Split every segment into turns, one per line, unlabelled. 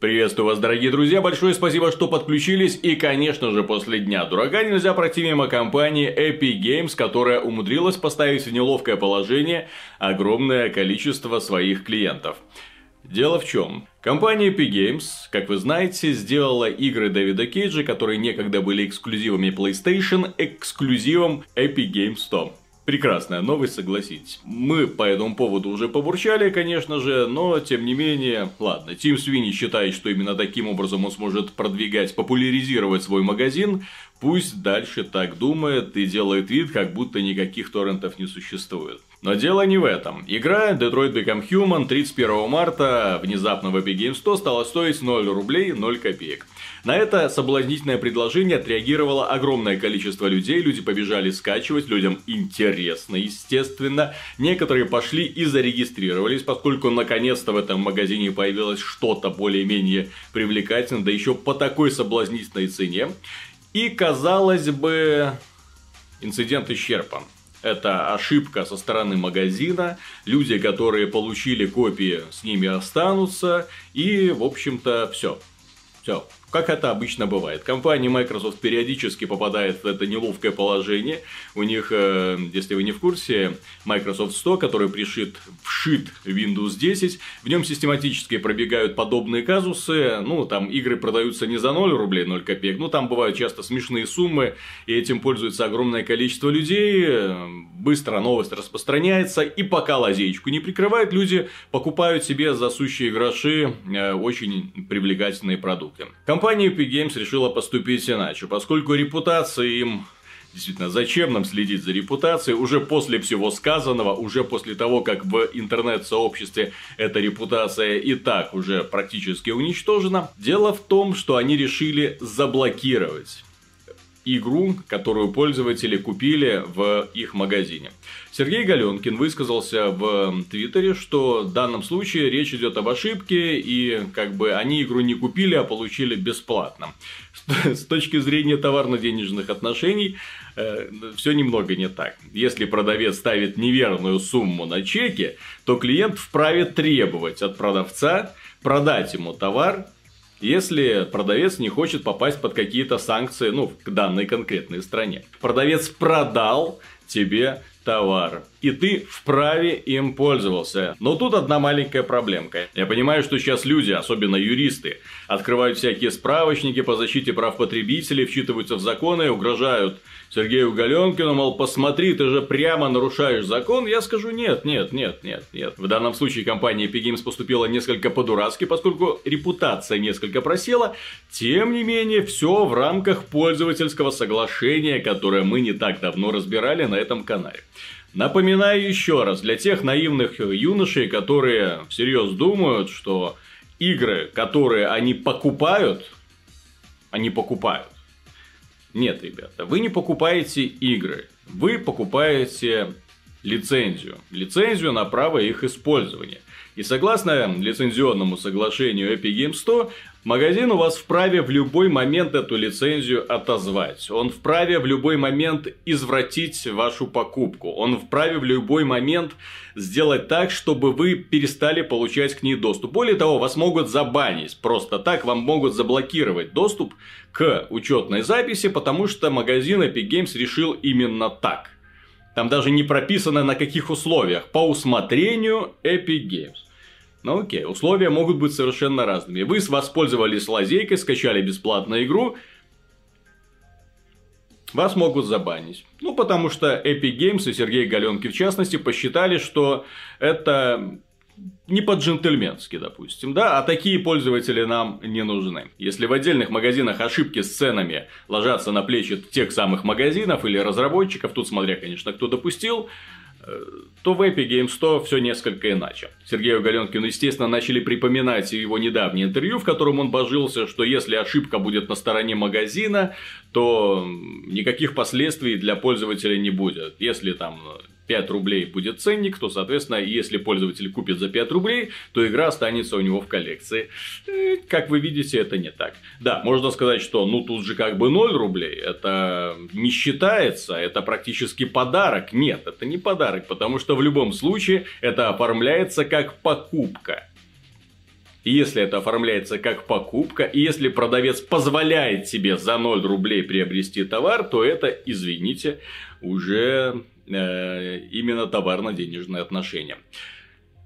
Приветствую вас, дорогие друзья, большое спасибо, что подключились, и, конечно же, после Дня Дурака нельзя пройти мимо компании Epic Games, которая умудрилась поставить в неловкое положение огромное количество своих клиентов. Дело в чем? Компания Epic Games, как вы знаете, сделала игры Дэвида Кейджа, которые некогда были эксклюзивами PlayStation, эксклюзивом Epic Games 100. Прекрасная новость, согласитесь. Мы по этому поводу уже побурчали, конечно же, но тем не менее, ладно, Тим Свини считает, что именно таким образом он сможет продвигать, популяризировать свой магазин, пусть дальше так думает и делает вид, как будто никаких торрентов не существует. Но дело не в этом. Игра Detroit Become Human 31 марта внезапно в Epic Games 100 стала стоить 0 рублей 0 копеек. На это соблазнительное предложение отреагировало огромное количество людей, люди побежали скачивать, людям интересно, естественно. Некоторые пошли и зарегистрировались, поскольку наконец-то в этом магазине появилось что-то более-менее привлекательное, да еще по такой соблазнительной цене. И, казалось бы, инцидент исчерпан. Это ошибка со стороны магазина, люди, которые получили копии, с ними останутся, и, в общем-то, все. Все. Как это обычно бывает. Компания Microsoft периодически попадает в это неловкое положение. У них, э, если вы не в курсе, Microsoft 100, который пришит, вшит Windows 10, в нем систематически пробегают подобные казусы. Ну, там игры продаются не за 0 рублей 0 копеек, ну, там бывают часто смешные суммы, и этим пользуется огромное количество людей. Быстро новость распространяется, и пока лазеечку не прикрывают, люди покупают себе за сущие гроши э, очень привлекательные продукты. Компания Epic Games решила поступить иначе, поскольку репутация им Действительно, зачем нам следить за репутацией? Уже после всего сказанного, уже после того, как в интернет-сообществе эта репутация и так уже практически уничтожена. Дело в том, что они решили заблокировать игру, которую пользователи купили в их магазине. Сергей Галенкин высказался в Твиттере, что в данном случае речь идет об ошибке, и как бы они игру не купили, а получили бесплатно. С точки зрения товарно-денежных отношений, э, все немного не так. Если продавец ставит неверную сумму на чеке, то клиент вправе требовать от продавца продать ему товар если продавец не хочет попасть под какие-то санкции, ну, к данной конкретной стране. Продавец продал тебе товар. И ты вправе им пользовался. Но тут одна маленькая проблемка. Я понимаю, что сейчас люди, особенно юристы, открывают всякие справочники по защите прав потребителей, вчитываются в законы угрожают Сергею Галенкину, мол, посмотри, ты же прямо нарушаешь закон. Я скажу нет, нет, нет, нет, нет. В данном случае компания Epic поступила несколько по-дурацки, поскольку репутация несколько просела. Тем не менее, все в рамках пользовательского соглашения, которое мы не так давно разбирали на этом канале. Напоминаю еще раз, для тех наивных юношей, которые всерьез думают, что игры, которые они покупают, они покупают. Нет, ребята, вы не покупаете игры, вы покупаете лицензию. Лицензию на право их использования. И согласно лицензионному соглашению Epic Games 100, магазин у вас вправе в любой момент эту лицензию отозвать. Он вправе в любой момент извратить вашу покупку. Он вправе в любой момент сделать так, чтобы вы перестали получать к ней доступ. Более того, вас могут забанить. Просто так вам могут заблокировать доступ к учетной записи, потому что магазин Epic Games решил именно так. Там даже не прописано на каких условиях. По усмотрению Epic Games. Ну окей, условия могут быть совершенно разными. Вы воспользовались лазейкой, скачали бесплатную игру, вас могут забанить. Ну, потому что Epic Games и Сергей Галенки в частности посчитали, что это не по-джентльменски, допустим, да, а такие пользователи нам не нужны. Если в отдельных магазинах ошибки с ценами ложатся на плечи тех самых магазинов или разработчиков, тут смотря, конечно, кто допустил, то в Epic Games 100 все несколько иначе. Сергею Галенкину, естественно, начали припоминать его недавнее интервью, в котором он божился, что если ошибка будет на стороне магазина, то никаких последствий для пользователя не будет. Если там 5 рублей будет ценник, то, соответственно, если пользователь купит за 5 рублей, то игра останется у него в коллекции. Э, как вы видите, это не так. Да, можно сказать, что ну тут же как бы 0 рублей, это не считается, это практически подарок. Нет, это не подарок, потому что в любом случае это оформляется как покупка. И если это оформляется как покупка, и если продавец позволяет себе за 0 рублей приобрести товар, то это, извините, уже именно товарно-денежные отношения.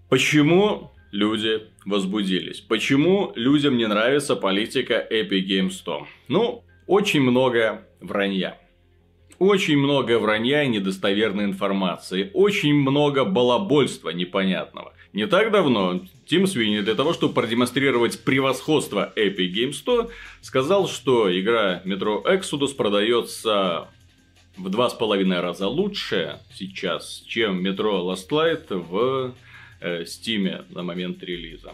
Почему люди возбудились? Почему людям не нравится политика Epic Games 100? Ну, очень много вранья. Очень много вранья и недостоверной информации. Очень много балабольства непонятного. Не так давно Тим Свини для того, чтобы продемонстрировать превосходство Epic Games 100, сказал, что игра Metro Exodus продается в два с половиной раза лучше сейчас, чем Metro Last Light в э, Steam на момент релиза.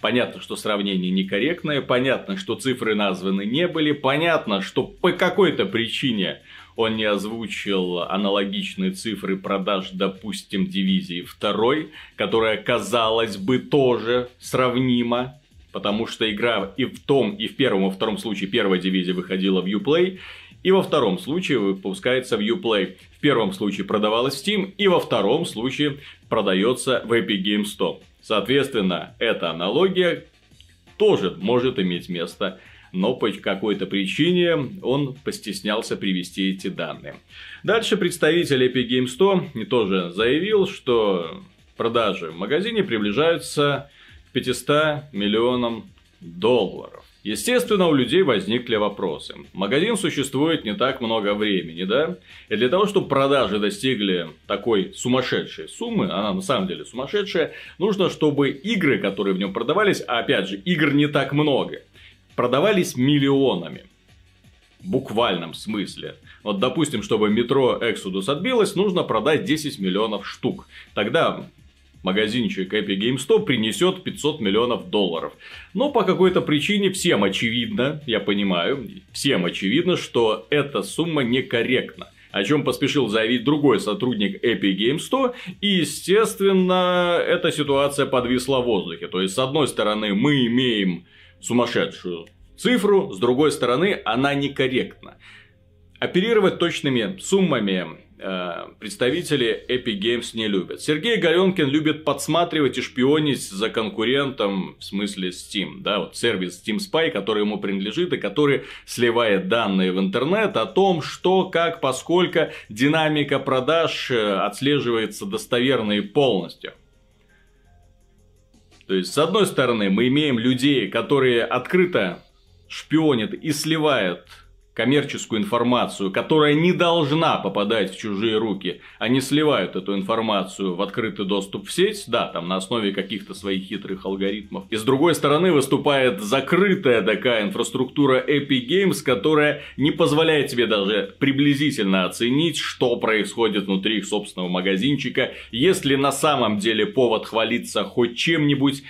Понятно, что сравнение некорректное, понятно, что цифры названы не были, понятно, что по какой-то причине он не озвучил аналогичные цифры продаж, допустим, дивизии второй, которая, казалось бы, тоже сравнима, потому что игра и в том, и в первом, и в втором случае первая дивизия выходила в Uplay, и во втором случае выпускается в Uplay. В первом случае продавалась в Steam, и во втором случае продается в Epic Games 100. Соответственно, эта аналогия тоже может иметь место но по какой-то причине он постеснялся привести эти данные. Дальше представитель Epic Games 100 тоже заявил, что продажи в магазине приближаются к 500 миллионам долларов. Естественно, у людей возникли вопросы. Магазин существует не так много времени, да? И для того, чтобы продажи достигли такой сумасшедшей суммы, она на самом деле сумасшедшая, нужно, чтобы игры, которые в нем продавались, а опять же, игр не так много, продавались миллионами. В буквальном смысле. Вот, допустим, чтобы метро Exodus отбилось, нужно продать 10 миллионов штук. Тогда магазинчик Epic Games 100 принесет 500 миллионов долларов. Но по какой-то причине всем очевидно, я понимаю, всем очевидно, что эта сумма некорректна о чем поспешил заявить другой сотрудник Epic Games 100, и, естественно, эта ситуация подвисла в воздухе. То есть, с одной стороны, мы имеем сумасшедшую цифру, с другой стороны, она некорректна. Оперировать точными суммами представители Epic Games не любят. Сергей Галенкин любит подсматривать и шпионить за конкурентом, в смысле Steam, да, вот сервис Steam Spy, который ему принадлежит и который сливает данные в интернет о том, что, как, поскольку динамика продаж э, отслеживается достоверно и полностью. То есть, с одной стороны, мы имеем людей, которые открыто шпионят и сливают коммерческую информацию, которая не должна попадать в чужие руки. Они сливают эту информацию в открытый доступ в сеть, да, там на основе каких-то своих хитрых алгоритмов. И с другой стороны выступает закрытая такая инфраструктура Epic Games, которая не позволяет тебе даже приблизительно оценить, что происходит внутри их собственного магазинчика. Если на самом деле повод хвалиться хоть чем-нибудь,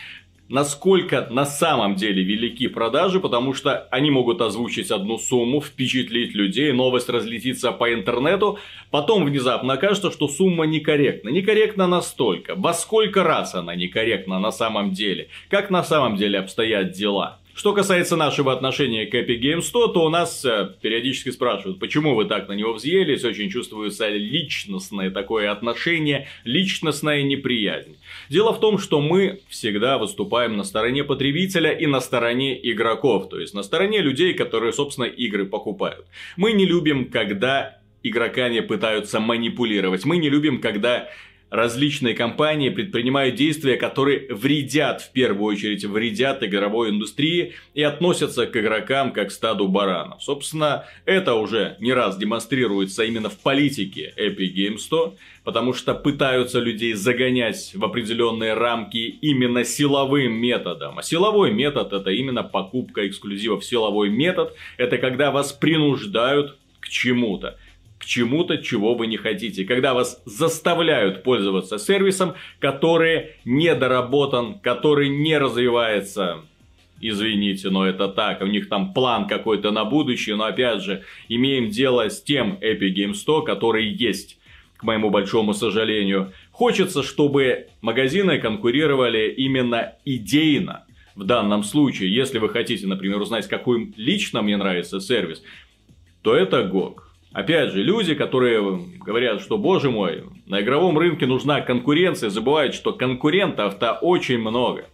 насколько на самом деле велики продажи, потому что они могут озвучить одну сумму, впечатлить людей, новость разлетится по интернету, потом внезапно окажется, что сумма некорректна. Некорректна настолько. Во сколько раз она некорректна на самом деле? Как на самом деле обстоят дела? Что касается нашего отношения к Epic Games 100, то у нас э, периодически спрашивают, почему вы так на него взъелись, очень чувствуется личностное такое отношение, личностная неприязнь. Дело в том, что мы всегда выступаем на стороне потребителя и на стороне игроков, то есть на стороне людей, которые, собственно, игры покупают. Мы не любим, когда игроками пытаются манипулировать. Мы не любим, когда различные компании предпринимают действия, которые вредят, в первую очередь, вредят игровой индустрии и относятся к игрокам как к стаду баранов. Собственно, это уже не раз демонстрируется именно в политике Epic Games 100, потому что пытаются людей загонять в определенные рамки именно силовым методом. А силовой метод это именно покупка эксклюзивов. Силовой метод это когда вас принуждают к чему-то чему-то, чего вы не хотите. Когда вас заставляют пользоваться сервисом, который недоработан, который не развивается. Извините, но это так. У них там план какой-то на будущее. Но опять же, имеем дело с тем Epic Games 100, который есть к моему большому сожалению. Хочется, чтобы магазины конкурировали именно идейно. В данном случае, если вы хотите, например, узнать, какой лично мне нравится сервис, то это GOG. Опять же, люди, которые говорят, что, боже мой, на игровом рынке нужна конкуренция, забывают, что конкурентов-то очень много.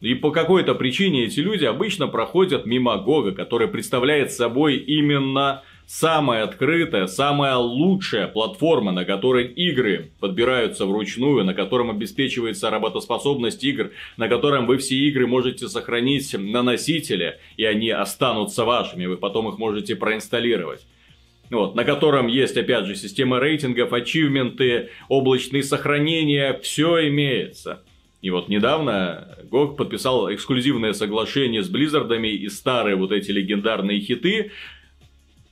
И по какой-то причине эти люди обычно проходят мимо Гога, который представляет собой именно самая открытая, самая лучшая платформа, на которой игры подбираются вручную, на котором обеспечивается работоспособность игр, на котором вы все игры можете сохранить на носителе, и они останутся вашими, вы потом их можете проинсталлировать. Вот, на котором есть, опять же, система рейтингов, ачивменты, облачные сохранения, все имеется. И вот недавно GOG подписал эксклюзивное соглашение с Близзардами и старые вот эти легендарные хиты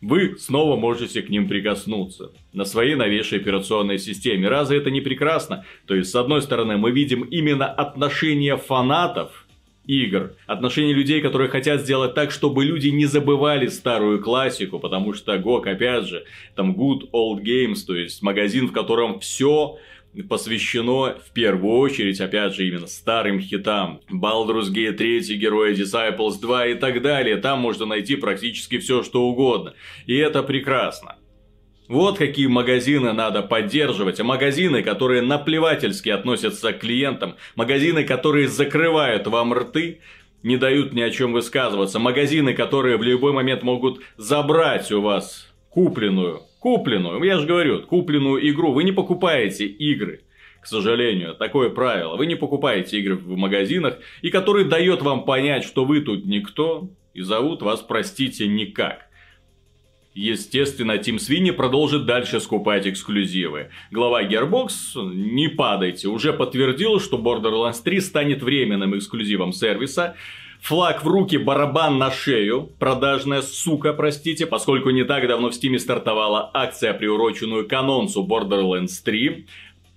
вы снова можете к ним прикоснуться на своей новейшей операционной системе. Разве это не прекрасно? То есть, с одной стороны, мы видим именно отношение фанатов игр, отношение людей, которые хотят сделать так, чтобы люди не забывали старую классику, потому что GOG, опять же, там Good Old Games, то есть магазин, в котором все посвящено в первую очередь, опять же, именно старым хитам. Baldur's Gate 3, Герои Disciples 2 и так далее. Там можно найти практически все, что угодно. И это прекрасно. Вот какие магазины надо поддерживать. Магазины, которые наплевательски относятся к клиентам. Магазины, которые закрывают вам рты, не дают ни о чем высказываться. Магазины, которые в любой момент могут забрать у вас купленную Купленную, я же говорю, купленную игру. Вы не покупаете игры. К сожалению, такое правило. Вы не покупаете игры в магазинах, и который дает вам понять, что вы тут никто, и зовут вас, простите, никак. Естественно, Тим Свини продолжит дальше скупать эксклюзивы. Глава Gearbox, не падайте, уже подтвердил, что Borderlands 3 станет временным эксклюзивом сервиса, Флаг в руки, барабан на шею. Продажная сука, простите, поскольку не так давно в Стиме стартовала акция, приуроченную к анонсу Borderlands 3.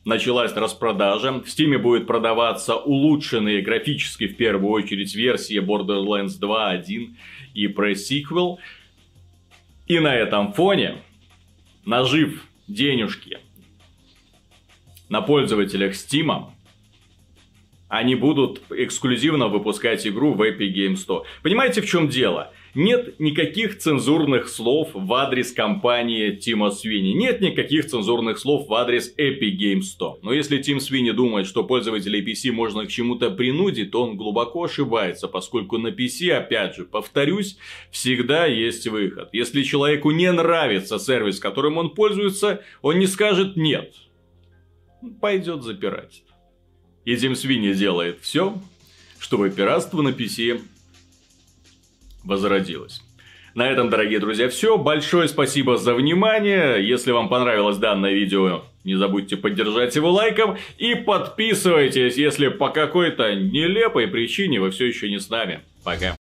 Началась распродажа. В Стиме будет продаваться улучшенные графически в первую очередь версии Borderlands 2, 1 и pre-sequel. И на этом фоне, нажив денежки на пользователях Стима, они будут эксклюзивно выпускать игру в Epic Games 100. Понимаете, в чем дело? Нет никаких цензурных слов в адрес компании Тима Свини. Нет никаких цензурных слов в адрес Epic Games 100. Но если Тим Свини думает, что пользователей PC можно к чему-то принудить, то он глубоко ошибается, поскольку на PC, опять же, повторюсь, всегда есть выход. Если человеку не нравится сервис, которым он пользуется, он не скажет «нет». Пойдет запирать. И Тим Свини делает все, чтобы пиратство на PC возродилось. На этом, дорогие друзья, все. Большое спасибо за внимание. Если вам понравилось данное видео, не забудьте поддержать его лайком. И подписывайтесь, если по какой-то нелепой причине вы все еще не с нами. Пока.